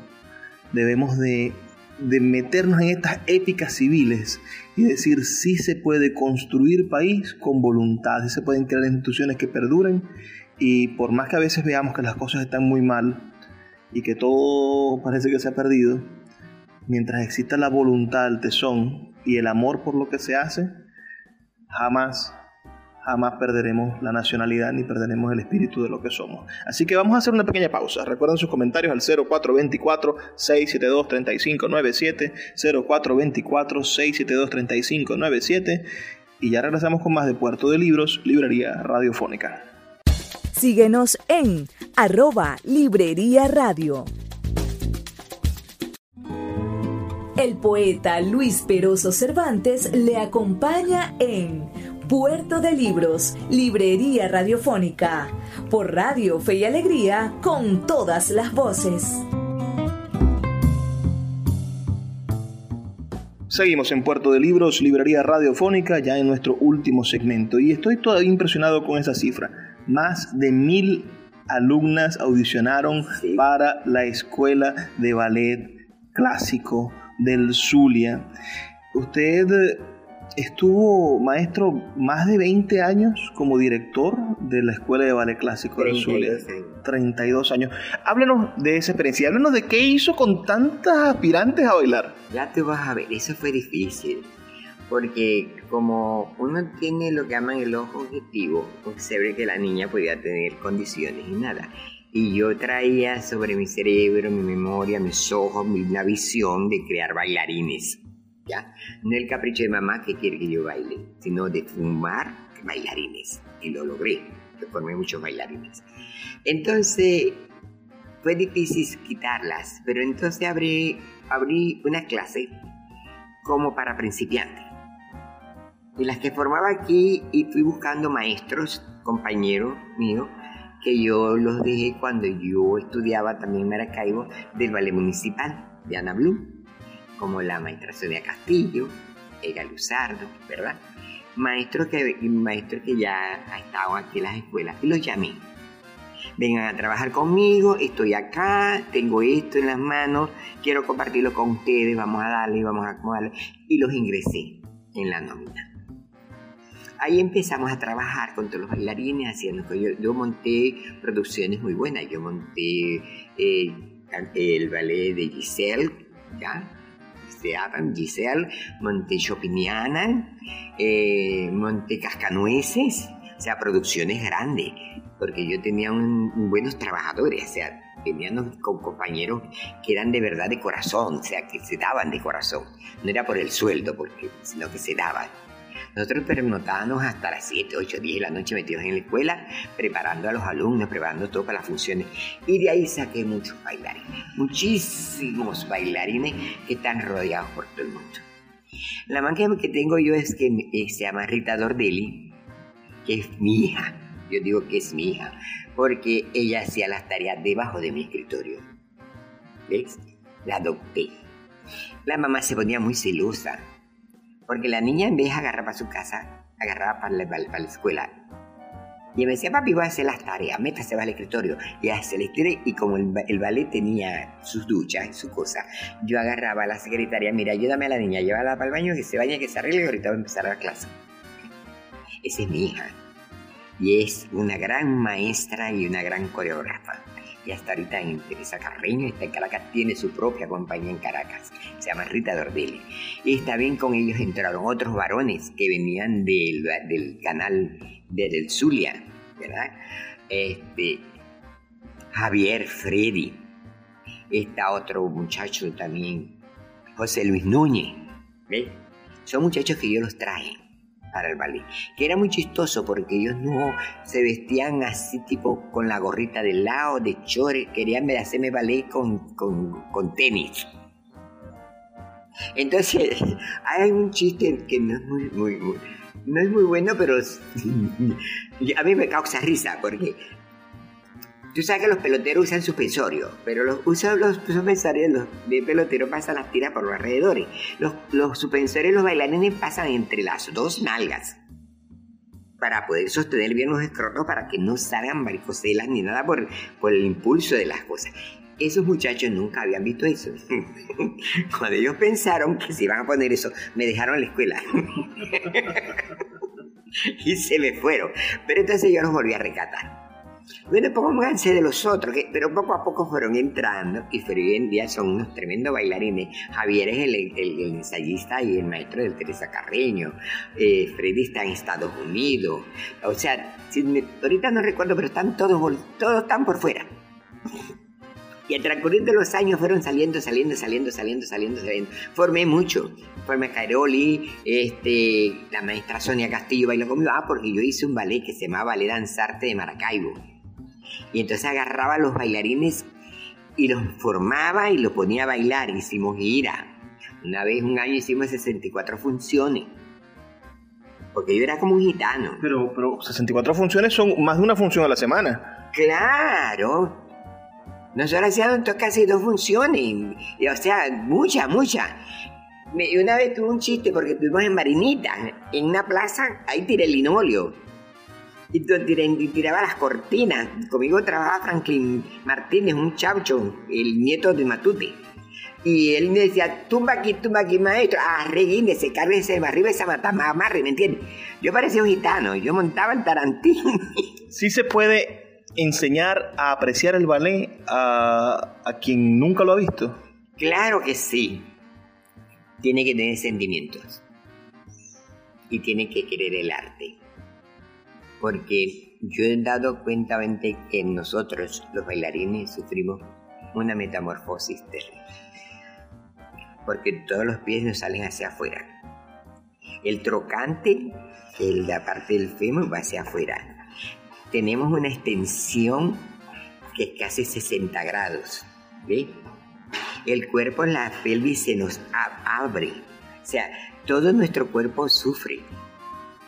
Debemos de de meternos en estas éticas civiles y decir si se puede construir país con voluntad, si se pueden crear instituciones que perduren y por más que a veces veamos que las cosas están muy mal y que todo parece que se ha perdido, mientras exista la voluntad, el tesón y el amor por lo que se hace, jamás jamás perderemos la nacionalidad ni perderemos el espíritu de lo que somos. Así que vamos a hacer una pequeña pausa. Recuerden sus comentarios al 0424-672-3597, 0424-672-3597 y ya regresamos con más de Puerto de Libros, Librería Radiofónica. Síguenos en arroba Librería Radio. El poeta Luis Peroso Cervantes le acompaña en Puerto de Libros, Librería Radiofónica, por Radio Fe y Alegría, con todas las voces. Seguimos en Puerto de Libros, Librería Radiofónica, ya en nuestro último segmento, y estoy todavía impresionado con esa cifra. Más de mil alumnas audicionaron para la Escuela de Ballet Clásico del Zulia. Usted Estuvo maestro más de 20 años como director de la Escuela de Ballet Clásico de Zulia. 32 años. Háblenos de esa experiencia, háblenos de qué hizo con tantas aspirantes a bailar. Ya te vas a ver, eso fue difícil. Porque como uno tiene lo que llaman el ojo objetivo, pues se ve que la niña podía tener condiciones y nada. Y yo traía sobre mi cerebro, mi memoria, mis ojos, mi, la visión de crear bailarines No el capricho de mamá que quiere que yo baile, sino de fumar bailarines. Y lo logré, formé muchos bailarines. Entonces, fue difícil quitarlas, pero entonces abrí, abrí una clase como para principiantes. Y las que formaba aquí, y fui buscando maestros, compañeros míos, que yo los dejé cuando yo estudiaba también en Maracaibo del Ballet Municipal de Ana Blum como la maestra Sonia Castillo, Ega Luzardo, ¿verdad? Maestros que, maestro que ya ha estado aquí en las escuelas y los llamé. Vengan a trabajar conmigo, estoy acá, tengo esto en las manos, quiero compartirlo con ustedes, vamos a darle, vamos a acomodarle. Y los ingresé en la nómina. Ahí empezamos a trabajar con todos los bailarines, haciendo yo, yo monté producciones muy buenas. Yo monté eh, el ballet de Giselle, ¿ya? Adam, Giselle, Monte Chopiniana, eh, Monte Cascanueces, o sea, producciones grandes, porque yo tenía buenos trabajadores, o sea, teníamos con compañeros que eran de verdad de corazón, o sea, que se daban de corazón, no era por el sueldo, porque, sino que se daban. Nosotros pernotábamos hasta las 7, 8, 10 de la noche metidos en la escuela, preparando a los alumnos, preparando todo para las funciones. Y de ahí saqué muchos bailarines, muchísimos bailarines que están rodeados por todo el mundo. La máquina que tengo yo es que eh, se llama Rita Dordelli, que es mi hija. Yo digo que es mi hija, porque ella hacía las tareas debajo de mi escritorio. ¿Ves? La adopté. La mamá se ponía muy celosa porque la niña en vez de agarrar para su casa, agarraba para la, la escuela. Y me decía, papi, voy a hacer las tareas, métase al escritorio. Y hace el escritorio, y como el, ballet tenía sus duchas y su cosa, yo agarraba a la secretaria, mira, ayúdame a la niña, llévala para el baño, que se bañe, que se arregle, y ahorita va a empezar la clase. Esa es mi hija. Y es una gran maestra y una gran coreógrafa. Y hasta ahorita en Teresa Carreño, está en Caracas, tiene su propia compañía en Caracas, se llama Rita Dordelli. Y está bien con ellos entraron otros varones que venían del, del canal desde el Zulia, ¿verdad? Este, Javier Freddy, está otro muchacho también, José Luis Núñez, ¿ves? Son muchachos que yo los traje para el ballet, que era muy chistoso porque ellos no se vestían así tipo con la gorrita del lado, de chores, querían hacerme ballet con, con, tenis. Entonces, hay un chiste que no es muy no es muy bueno, pero a mí me causa risa porque tú sabes que los peloteros usan suspensorio, pero los, usan los suspensorios de pelotero pasan las tiras por los alrededores. Los, los suspensorios los bailarines pasan entre las dos nalgas para poder sostener bien los escrotos para que no salgan varicocelas ni nada por, por el impulso de las cosas. Esos muchachos nunca habían visto eso. Cuando ellos pensaron que se iban a poner eso, me dejaron la escuela. y se me fueron. Pero entonces yo los volví a recatar. Bueno, pónganse de los otros, pero poco a poco fueron entrando y hoy en día son unos tremendos bailarines. Javier es el, el, ensayista y el maestro de Teresa Carreño. Eh, Freddy está en Estados Unidos. O sea, ahorita no recuerdo, pero están todos, todos están por fuera. Y al transcurrir de los años fueron saliendo, saliendo, saliendo, saliendo, saliendo, saliendo. Formé mucho. Formé Cairoli, este, la maestra Sonia Castillo bailó conmigo. Ah, porque yo hice un ballet que se llamaba Ballet Danzarte de Maracaibo. Y entonces agarraba a los bailarines y los formaba y los ponía a bailar. Hicimos gira. Una vez, un año hicimos 64 funciones. Porque yo era como un gitano. Pero, pero 64 funciones son más de una función a la semana. Claro, nosotros hacíamos casi dos funciones, o sea, mucha, mucha. Y una vez tuve un chiste porque estuvimos en Marinita, en una plaza, ahí tiré el linoleo. Y tiraba las cortinas. Conmigo trabajaba Franklin Martínez, un chaucho, el nieto de Matute. Y él me decía, tumba aquí, tumba aquí, maestro. Ah, reguíndese, cárguese arriba esa mata, amarre, ¿me entiendes? Yo parecía un gitano, yo montaba el tarantín. Sí se puede enseñar a apreciar el ballet a, a quien nunca lo ha visto? Claro que sí. Tiene que tener sentimientos. Y tiene que querer el arte. Porque yo he dado cuenta que nosotros, los bailarines, sufrimos una metamorfosis terrible. Porque todos los pies nos salen hacia afuera. El trocante, el, la parte del fémur va hacia afuera tenemos una extensión que es casi 60 grados. ¿Ve? El cuerpo en la pelvis se nos abre. O sea, todo nuestro cuerpo sufre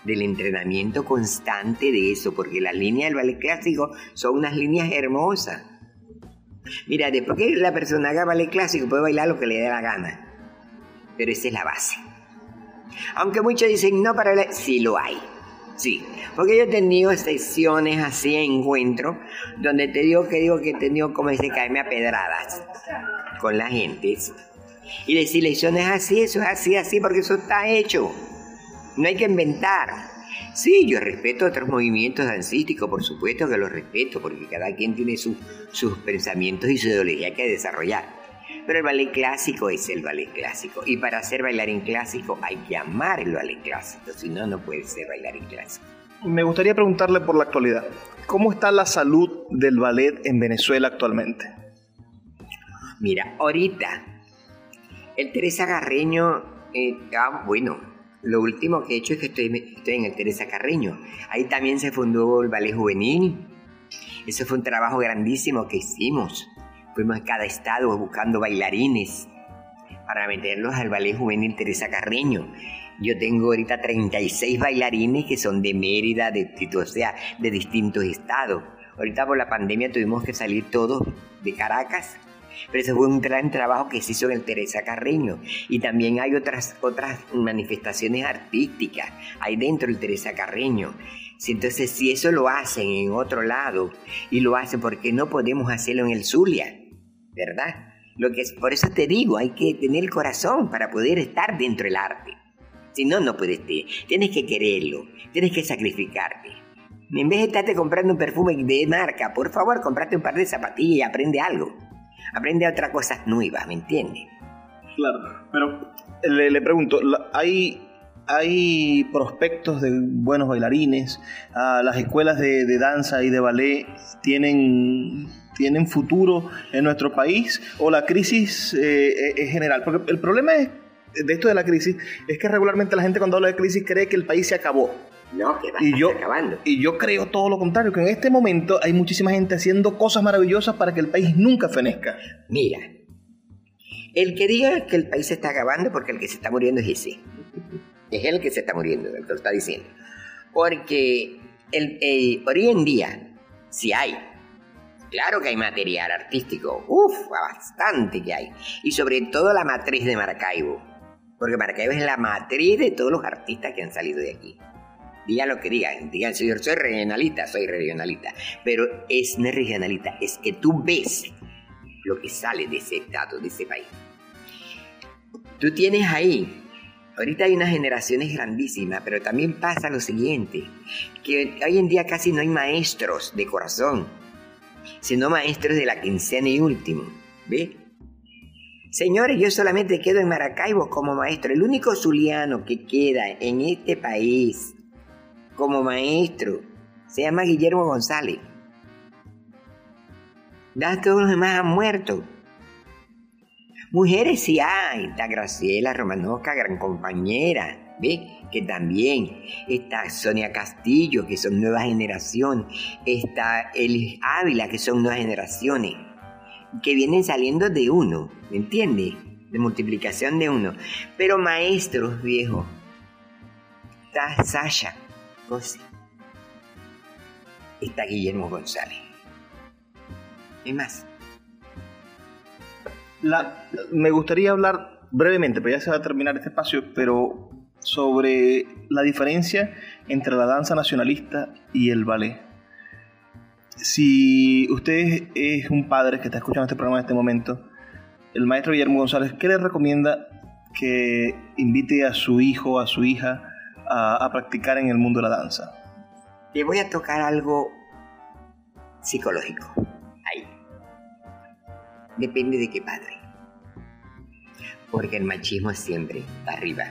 del entrenamiento constante de eso, porque las líneas del ballet clásico son unas líneas hermosas. Mira, después que la persona haga ballet clásico puede bailar lo que le dé la gana, pero esa es la base. Aunque muchos dicen no para bailar, sí lo hay. Sí, porque yo he tenido sesiones así, encuentro, donde te digo que digo que he tenido como ese caerme a pedradas con la gente. Y decirle, eso así, eso es así, así, porque eso está hecho. No hay que inventar. Sí, yo respeto otros movimientos dancísticos, por supuesto que los respeto, porque cada quien tiene sus pensamientos y su ideología que desarrollar. Pero el ballet clásico es el ballet clásico. Y para hacer bailarín clásico hay que amar el ballet clásico, si no, no puede ser bailarín clásico. Me gustaría preguntarle por la actualidad. ¿Cómo está la salud del ballet en Venezuela actualmente? Mira, ahorita el Teresa Carreño, eh, ah, bueno, lo último que he hecho es que estoy, estoy en el Teresa Carreño. Ahí también se fundó el ballet juvenil. Eso fue un trabajo grandísimo que hicimos. Fuimos a cada estado buscando bailarines para meterlos al ballet juvenil Teresa Carreño. Yo tengo ahorita 36 bailarines que son de Mérida, de, o sea, de distintos estados. Ahorita por la pandemia tuvimos que salir todos de Caracas, pero ese fue un gran trabajo que se hizo en el Teresa Carreño. Y también hay otras, otras manifestaciones artísticas ahí dentro del Teresa Carreño. entonces, si eso lo hacen en otro lado y lo hacen porque no podemos hacerlo en el Zulia, ¿verdad? Lo que es, por eso te digo, hay que tener el corazón para poder estar dentro del arte. Si no, no puedes. Tienes que quererlo, tienes que sacrificarte. En vez de estarte comprando un perfume de marca, por favor, comprate un par de zapatillas y aprende algo. Aprende otra cosa nueva, ¿me entiendes? Claro, pero le, pregunto, ¿hay hay prospectos de buenos bailarines, ah, las escuelas de, danza y de ballet tienen, tienen futuro en nuestro país o la crisis eh, es general. Porque el problema es, de esto de la crisis es que regularmente la gente cuando habla de crisis cree que el país se acabó. No, que va y yo, acabando. Y yo creo todo lo contrario, que en este momento hay muchísima gente haciendo cosas maravillosas para que el país nunca fenezca. Mira, el que diga que el país se está acabando porque el que se está muriendo es ese es el que se está muriendo, el que lo está diciendo. Porque el, eh, hoy en día, si hay, claro que hay material artístico, uff, bastante que hay. Y sobre todo la matriz de Maracaibo. Porque Maracaibo es la matriz de todos los artistas que han salido de aquí. Digan lo que digan, digan, señor, soy regionalista, soy regionalista. Pero es no regionalista, es que tú ves lo que sale de ese estado, de ese país. Tú tienes ahí Ahorita hay unas generaciones grandísimas, pero también pasa lo siguiente, que hoy en día casi no hay maestros de corazón, sino maestros de la quincena y último, ¿ve? Señores, yo solamente quedo en Maracaibo como maestro, el único zuliano que queda en este país como maestro se llama Guillermo González. Ya todos los demás han muerto. Mujeres sí hay, está Graciela Romanosca, gran compañera, ¿ve? Que también está Sonia Castillo, que son nueva generación, está Elis Ávila, que son nuevas generaciones, que vienen saliendo de uno, ¿me entiendes? De multiplicación de uno. Pero maestros viejos, está Sasha Cosi, está Guillermo González. ¿Qué más? me gustaría hablar brevemente, pero ya se va a terminar este espacio, pero sobre la diferencia entre la danza nacionalista y el ballet. Si usted es un padre que está escuchando este programa en este momento, el maestro Guillermo González, ¿qué le recomienda que invite a su hijo, a su hija, a, a practicar en el mundo de la danza? Le voy a tocar algo psicológico. Ahí. Depende de qué padre porque el machismo es siempre arriba.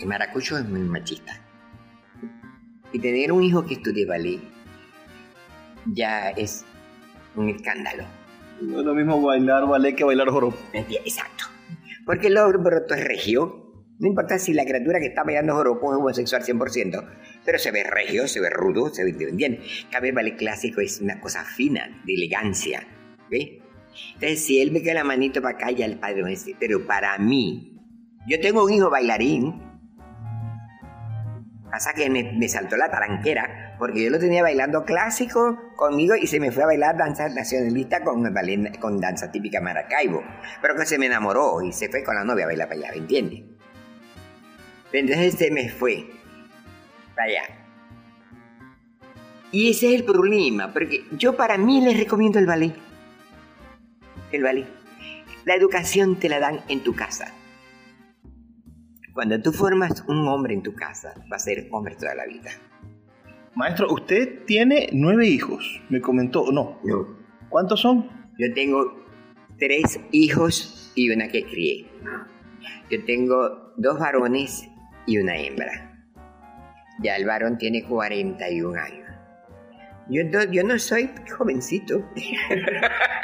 El maracucho es muy machista. Y tener un hijo que estudie ballet ya es un escándalo. No es lo mismo bailar ballet que bailar joropo. Exacto. Porque el joropo es regio. No importa si la criatura que está bailando joropo es homosexual 100%, pero se ve regio, se ve rudo, se ve bien. Cambio el ballet clásico es una cosa fina, de elegancia. ¿Ve? Entonces, si él me queda la manito para acá, ya el padre me dice, pero para mí, yo tengo un hijo bailarín, pasa que me, saltó la taranquera, porque yo lo tenía bailando clásico conmigo y se me fue a bailar danza nacionalista con, con danza típica Maracaibo, pero que se me enamoró y se fue con la novia a bailar para allá, ¿me entiendes? Entonces se me fue para allá. Y ese es el problema, porque yo para mí les recomiendo el ballet el ballet. La educación te la dan en tu casa. Cuando tú formas un hombre en tu casa, va a ser hombre toda la vida. Maestro, usted tiene nueve hijos, me comentó. No. No. ¿Cuántos son? Yo tengo tres hijos y una que crié. Yo tengo dos varones y una hembra. Ya el varón tiene 41 años. Yo, yo no soy jovencito.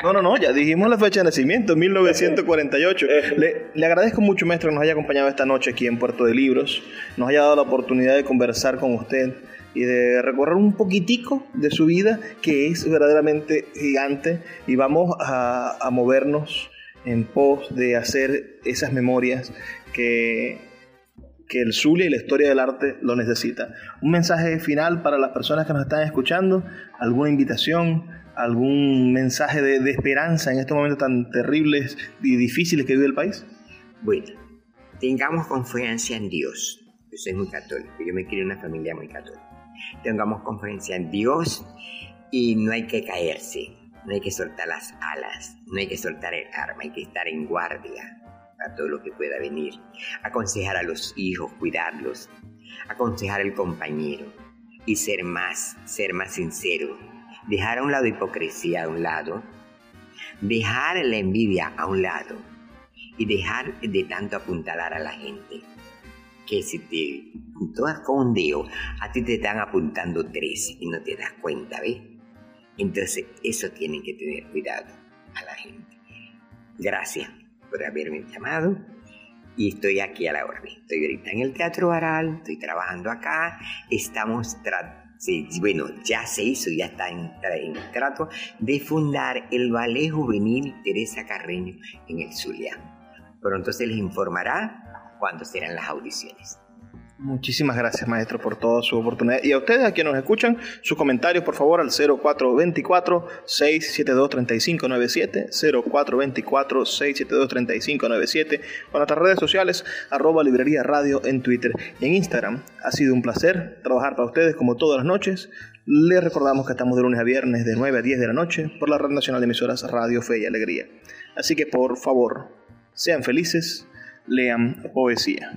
No, no, no, ya dijimos la fecha de nacimiento, 1948. Le, le, agradezco mucho, maestro, que nos haya acompañado esta noche aquí en Puerto de Libros, nos haya dado la oportunidad de conversar con usted y de recorrer un poquitico de su vida, que es verdaderamente gigante, y vamos a, a movernos en pos de hacer esas memorias que que el Zulia y la historia del arte lo necesita. Un mensaje final para las personas que nos están escuchando, alguna invitación, algún mensaje de, esperanza en estos momentos tan terribles y difíciles que vive el país. Bueno, tengamos confianza en Dios. Yo soy muy católico, yo me quiero una familia muy católica. Tengamos confianza en Dios y no hay que caerse, no hay que soltar las alas, no hay que soltar el arma, hay que estar en guardia a todo lo que pueda venir. Aconsejar a los hijos, cuidarlos, aconsejar al compañero y ser más, ser más sincero. Dejar a un lado hipocresía a un lado, dejar la envidia a un lado y dejar de tanto apuntalar a la gente. Que si te todas con un dedo, a ti te están apuntando tres y no te das cuenta, ¿ves? Entonces, eso tienen que tener cuidado a la gente. Gracias por haberme llamado y estoy aquí a la orden. Estoy ahorita en el Teatro Baral, estoy trabajando acá, estamos bueno, ya se hizo, ya está en, en, trato de fundar el Ballet Juvenil Teresa Carreño en el Zulia. Pronto se les informará cuándo serán las audiciones. Muchísimas gracias, maestro, por toda su oportunidad. Y a ustedes, a quienes nos escuchan, sus comentarios, por favor, al 0424-672-3597, 0424-672-3597, o en nuestras redes sociales, arroba librería radio en Twitter y en Instagram. Ha sido un placer trabajar para ustedes como todas las noches. Les recordamos que estamos de lunes a viernes de 9 a 10 de la noche por la Red Nacional de Emisoras Radio Fe y Alegría. Así que, por favor, sean felices, lean poesía.